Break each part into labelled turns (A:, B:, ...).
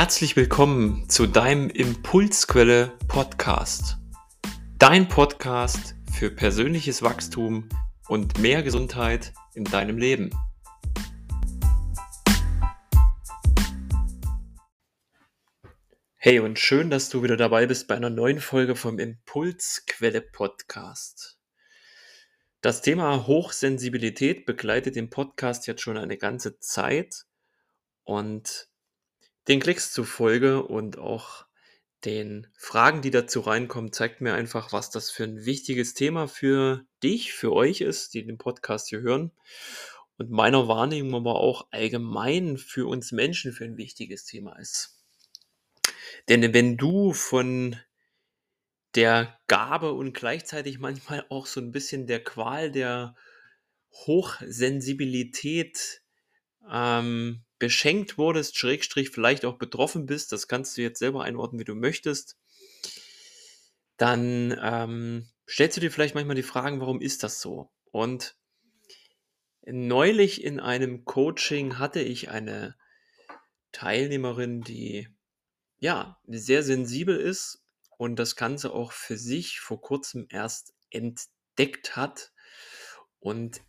A: Herzlich willkommen zu deinem Impulsquelle Podcast. Dein Podcast für persönliches Wachstum und mehr Gesundheit in deinem Leben. Hey und schön, dass du wieder dabei bist bei einer neuen Folge vom Impulsquelle Podcast. Das Thema Hochsensibilität begleitet den Podcast jetzt schon eine ganze Zeit und den Klicks zufolge und auch den Fragen, die dazu reinkommen, zeigt mir einfach, was das für ein wichtiges Thema für dich, für euch ist, die den Podcast hier hören. Und meiner Wahrnehmung aber auch allgemein für uns Menschen für ein wichtiges Thema ist. Denn wenn du von der Gabe und gleichzeitig manchmal auch so ein bisschen der Qual der Hochsensibilität ähm, beschenkt wurdest, Schrägstrich vielleicht auch betroffen bist, das kannst du jetzt selber einordnen, wie du möchtest, dann ähm, stellst du dir vielleicht manchmal die Fragen, warum ist das so? Und neulich in einem Coaching hatte ich eine Teilnehmerin, die ja sehr sensibel ist und das Ganze auch für sich vor kurzem erst entdeckt hat und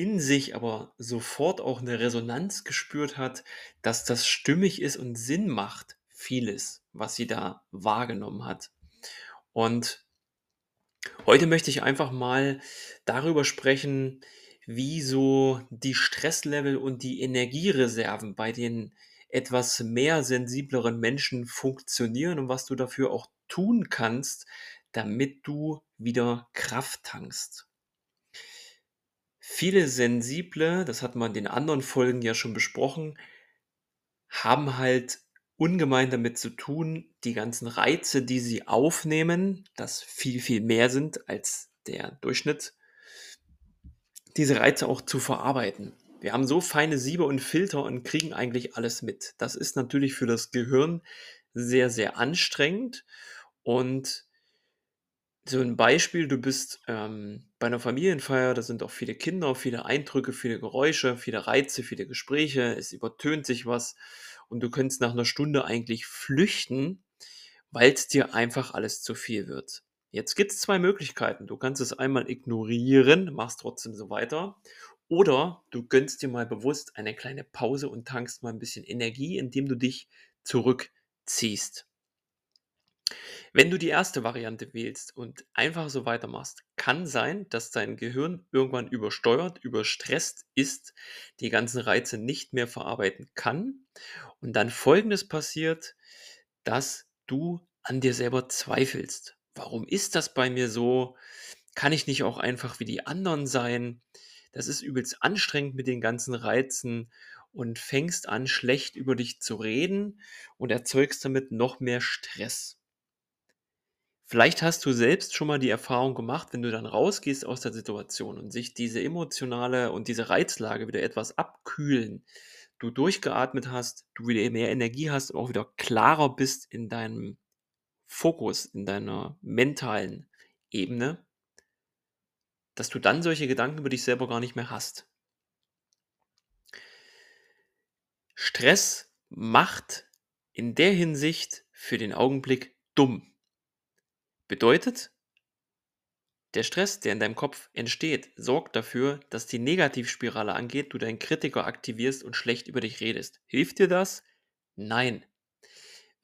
A: in sich aber sofort auch eine Resonanz gespürt hat, dass das stimmig ist und Sinn macht, vieles, was sie da wahrgenommen hat. Und heute möchte ich einfach mal darüber sprechen, wie so die Stresslevel und die Energiereserven bei den etwas mehr sensibleren Menschen funktionieren und was du dafür auch tun kannst, damit du wieder Kraft tankst. Viele Sensible, das hat man in den anderen Folgen ja schon besprochen, haben halt ungemein damit zu tun, die ganzen Reize, die sie aufnehmen, das viel, viel mehr sind als der Durchschnitt, diese Reize auch zu verarbeiten. Wir haben so feine Siebe und Filter und kriegen eigentlich alles mit. Das ist natürlich für das Gehirn sehr, sehr anstrengend und so ein Beispiel, du bist ähm, bei einer Familienfeier, da sind auch viele Kinder, viele Eindrücke, viele Geräusche, viele Reize, viele Gespräche, es übertönt sich was und du könntest nach einer Stunde eigentlich flüchten, weil es dir einfach alles zu viel wird. Jetzt gibt es zwei Möglichkeiten. Du kannst es einmal ignorieren, machst trotzdem so weiter. Oder du gönnst dir mal bewusst eine kleine Pause und tankst mal ein bisschen Energie, indem du dich zurückziehst. Wenn du die erste Variante wählst und einfach so weitermachst, kann sein, dass dein Gehirn irgendwann übersteuert, überstresst ist, die ganzen Reize nicht mehr verarbeiten kann und dann Folgendes passiert, dass du an dir selber zweifelst. Warum ist das bei mir so? Kann ich nicht auch einfach wie die anderen sein? Das ist übelst anstrengend mit den ganzen Reizen und fängst an, schlecht über dich zu reden und erzeugst damit noch mehr Stress. Vielleicht hast du selbst schon mal die Erfahrung gemacht, wenn du dann rausgehst aus der Situation und sich diese emotionale und diese Reizlage wieder etwas abkühlen, du durchgeatmet hast, du wieder mehr Energie hast und auch wieder klarer bist in deinem Fokus, in deiner mentalen Ebene, dass du dann solche Gedanken über dich selber gar nicht mehr hast. Stress macht in der Hinsicht für den Augenblick dumm. Bedeutet, der Stress, der in deinem Kopf entsteht, sorgt dafür, dass die Negativspirale angeht, du deinen Kritiker aktivierst und schlecht über dich redest. Hilft dir das? Nein.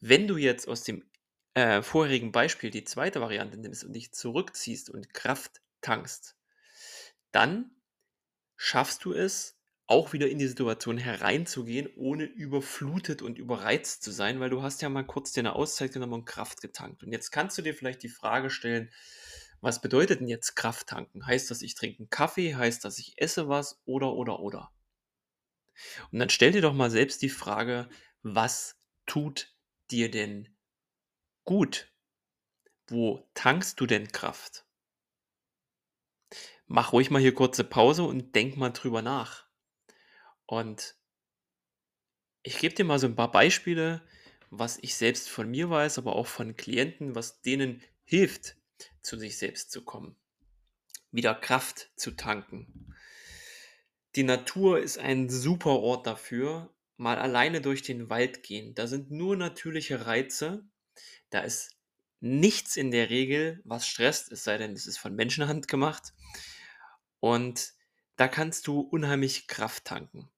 A: Wenn du jetzt aus dem äh, vorherigen Beispiel die zweite Variante nimmst und dich zurückziehst und Kraft tankst, dann schaffst du es, auch wieder in die Situation hereinzugehen, ohne überflutet und überreizt zu sein, weil du hast ja mal kurz dir eine Auszeit genommen und Kraft getankt. Und jetzt kannst du dir vielleicht die Frage stellen, was bedeutet denn jetzt Kraft tanken? Heißt das, ich trinke einen Kaffee? Heißt das, ich esse was? Oder, oder, oder? Und dann stell dir doch mal selbst die Frage, was tut dir denn gut? Wo tankst du denn Kraft? Mach ruhig mal hier kurze Pause und denk mal drüber nach. Und ich gebe dir mal so ein paar Beispiele, was ich selbst von mir weiß, aber auch von Klienten, was denen hilft, zu sich selbst zu kommen, wieder Kraft zu tanken. Die Natur ist ein super Ort dafür, mal alleine durch den Wald gehen. Da sind nur natürliche Reize. Da ist nichts in der Regel, was stresst, es sei denn, es ist von Menschenhand gemacht. Und da kannst du unheimlich Kraft tanken.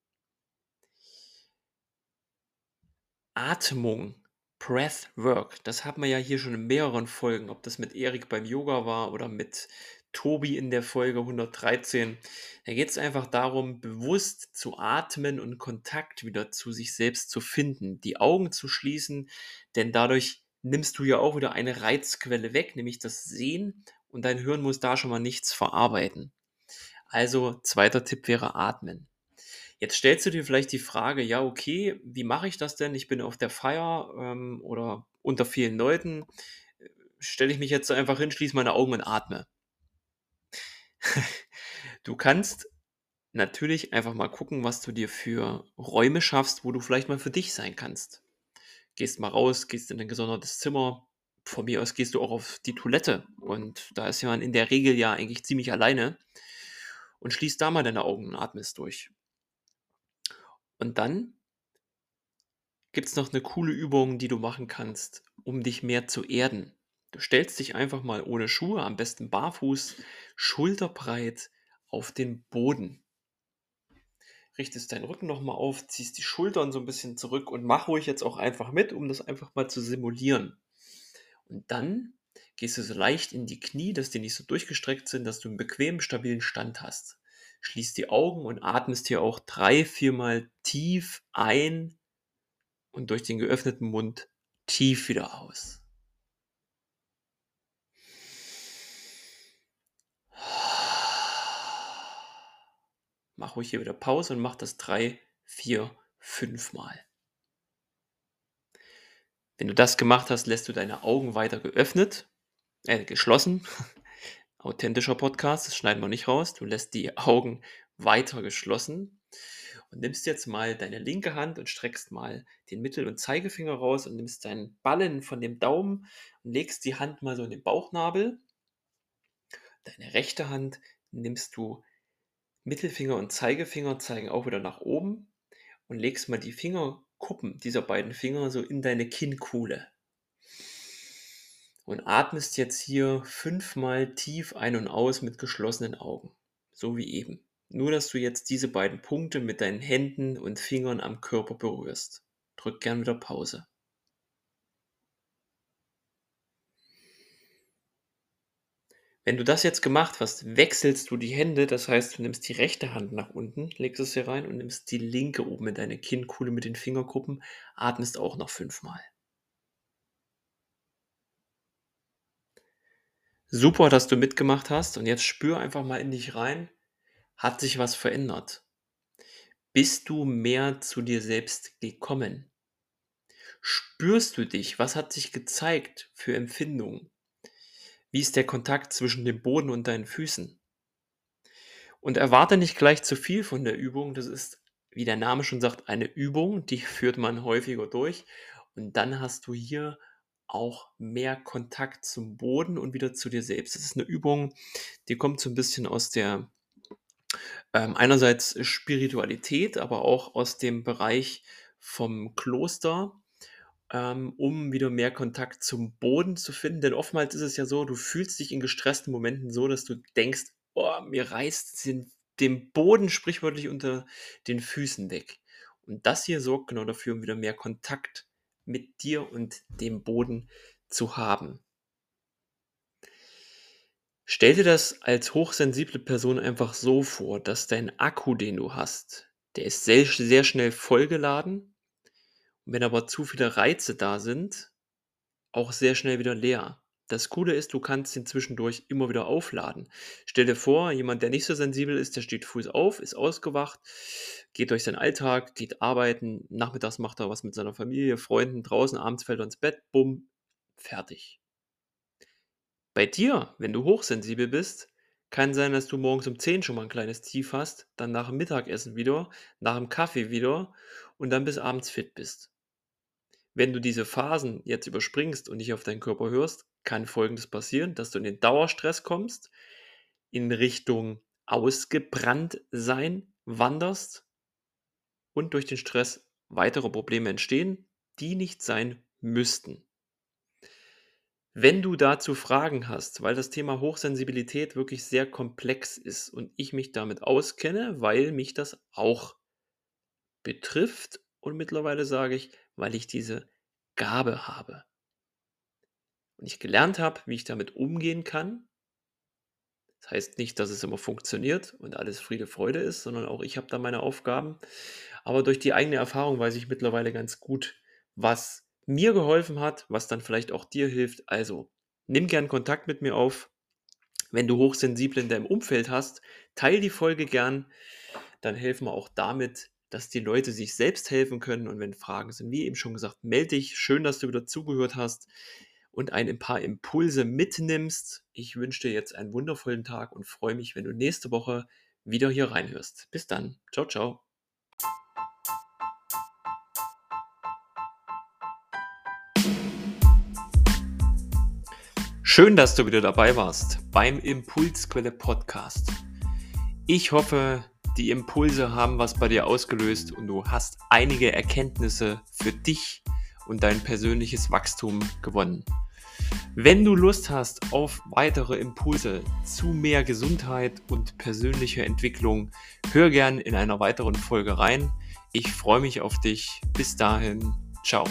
A: Atmung, Breathwork, das hat man ja hier schon in mehreren Folgen, ob das mit Erik beim Yoga war oder mit Tobi in der Folge 113. Da geht es einfach darum, bewusst zu atmen und Kontakt wieder zu sich selbst zu finden, die Augen zu schließen, denn dadurch nimmst du ja auch wieder eine Reizquelle weg, nämlich das Sehen und dein Hirn muss da schon mal nichts verarbeiten. Also zweiter Tipp wäre atmen. Jetzt stellst du dir vielleicht die Frage, ja, okay, wie mache ich das denn? Ich bin auf der Feier ähm, oder unter vielen Leuten. Stelle ich mich jetzt einfach hin, schließe meine Augen und atme. du kannst natürlich einfach mal gucken, was du dir für Räume schaffst, wo du vielleicht mal für dich sein kannst. Gehst mal raus, gehst in ein gesondertes Zimmer. Von mir aus gehst du auch auf die Toilette. Und da ist man in der Regel ja eigentlich ziemlich alleine. Und schließt da mal deine Augen und atmest durch. Und dann gibt es noch eine coole Übung, die du machen kannst, um dich mehr zu erden. Du stellst dich einfach mal ohne Schuhe, am besten barfuß, schulterbreit auf den Boden. Richtest deinen Rücken nochmal auf, ziehst die Schultern so ein bisschen zurück und mach ruhig jetzt auch einfach mit, um das einfach mal zu simulieren. Und dann gehst du so leicht in die Knie, dass die nicht so durchgestreckt sind, dass du einen bequemen, stabilen Stand hast schließt die Augen und atmest hier auch drei, viermal tief ein und durch den geöffneten Mund tief wieder aus. Mach ruhig hier wieder Pause und mach das drei, vier, fünf Mal. Wenn du das gemacht hast, lässt du deine Augen weiter geöffnet, äh, geschlossen authentischer Podcast, das schneiden wir nicht raus. Du lässt die Augen weiter geschlossen und nimmst jetzt mal deine linke Hand und streckst mal den Mittel- und Zeigefinger raus und nimmst deinen Ballen von dem Daumen und legst die Hand mal so in den Bauchnabel. Deine rechte Hand nimmst du Mittelfinger und Zeigefinger, zeigen auch wieder nach oben und legst mal die Fingerkuppen dieser beiden Finger so in deine Kinnkuhle und atmest jetzt hier fünfmal tief ein und aus mit geschlossenen Augen. So wie eben. Nur, dass du jetzt diese beiden Punkte mit deinen Händen und Fingern am Körper berührst. Drück gern wieder Pause. Wenn du das jetzt gemacht hast, wechselst du die Hände, das heißt, du nimmst die rechte Hand nach unten, legst es hier rein und nimmst die linke oben in deine Kinnkuhle mit den Fingergruppen, atmest auch noch fünfmal. Super, dass du mitgemacht hast und jetzt spür einfach mal in dich rein. Hat sich was verändert? Bist du mehr zu dir selbst gekommen? Spürst du dich? Was hat sich gezeigt für Empfindungen? Wie ist der Kontakt zwischen dem Boden und deinen Füßen? Und erwarte nicht gleich zu viel von der Übung. Das ist, wie der Name schon sagt, eine Übung, die führt man häufiger durch. Und dann hast du hier auch mehr Kontakt zum Boden und wieder zu dir selbst. Das ist eine Übung, die kommt so ein bisschen aus der ähm, einerseits Spiritualität, aber auch aus dem Bereich vom Kloster, ähm, um wieder mehr Kontakt zum Boden zu finden. Denn oftmals ist es ja so, du fühlst dich in gestressten Momenten so, dass du denkst, oh, mir reißt den, den Boden sprichwörtlich unter den Füßen weg. Und das hier sorgt genau dafür, um wieder mehr Kontakt mit dir und dem Boden zu haben. Stell dir das als hochsensible Person einfach so vor, dass dein Akku, den du hast, der ist sehr, sehr schnell vollgeladen. Und wenn aber zu viele Reize da sind, auch sehr schnell wieder leer. Das Coole ist, du kannst ihn zwischendurch immer wieder aufladen. Stell dir vor, jemand, der nicht so sensibel ist, der steht früh auf, ist ausgewacht, geht durch seinen Alltag, geht arbeiten, nachmittags macht er was mit seiner Familie, Freunden, draußen, abends fällt er ins Bett, bumm, fertig. Bei dir, wenn du hochsensibel bist, kann sein, dass du morgens um 10 schon mal ein kleines Tief hast, dann nach dem Mittagessen wieder, nach dem Kaffee wieder und dann bis abends fit bist. Wenn du diese Phasen jetzt überspringst und nicht auf deinen Körper hörst, kann Folgendes passieren, dass du in den Dauerstress kommst, in Richtung ausgebrannt sein wanderst und durch den Stress weitere Probleme entstehen, die nicht sein müssten. Wenn du dazu Fragen hast, weil das Thema Hochsensibilität wirklich sehr komplex ist und ich mich damit auskenne, weil mich das auch betrifft und mittlerweile sage ich, weil ich diese Gabe habe. Und ich gelernt habe, wie ich damit umgehen kann. Das heißt nicht, dass es immer funktioniert und alles Friede, Freude ist, sondern auch ich habe da meine Aufgaben. Aber durch die eigene Erfahrung weiß ich mittlerweile ganz gut, was mir geholfen hat, was dann vielleicht auch dir hilft. Also nimm gern Kontakt mit mir auf. Wenn du Hochsensible in deinem Umfeld hast, teil die Folge gern. Dann helfen wir auch damit, dass die Leute sich selbst helfen können. Und wenn Fragen sind, wie eben schon gesagt, melde dich. Schön, dass du wieder zugehört hast und ein paar Impulse mitnimmst. Ich wünsche dir jetzt einen wundervollen Tag und freue mich, wenn du nächste Woche wieder hier reinhörst. Bis dann. Ciao, ciao. Schön, dass du wieder dabei warst beim Impulsquelle Podcast. Ich hoffe, die Impulse haben was bei dir ausgelöst und du hast einige Erkenntnisse für dich und dein persönliches Wachstum gewonnen. Wenn du Lust hast auf weitere Impulse zu mehr Gesundheit und persönlicher Entwicklung, hör gern in einer weiteren Folge rein. Ich freue mich auf dich. Bis dahin, ciao.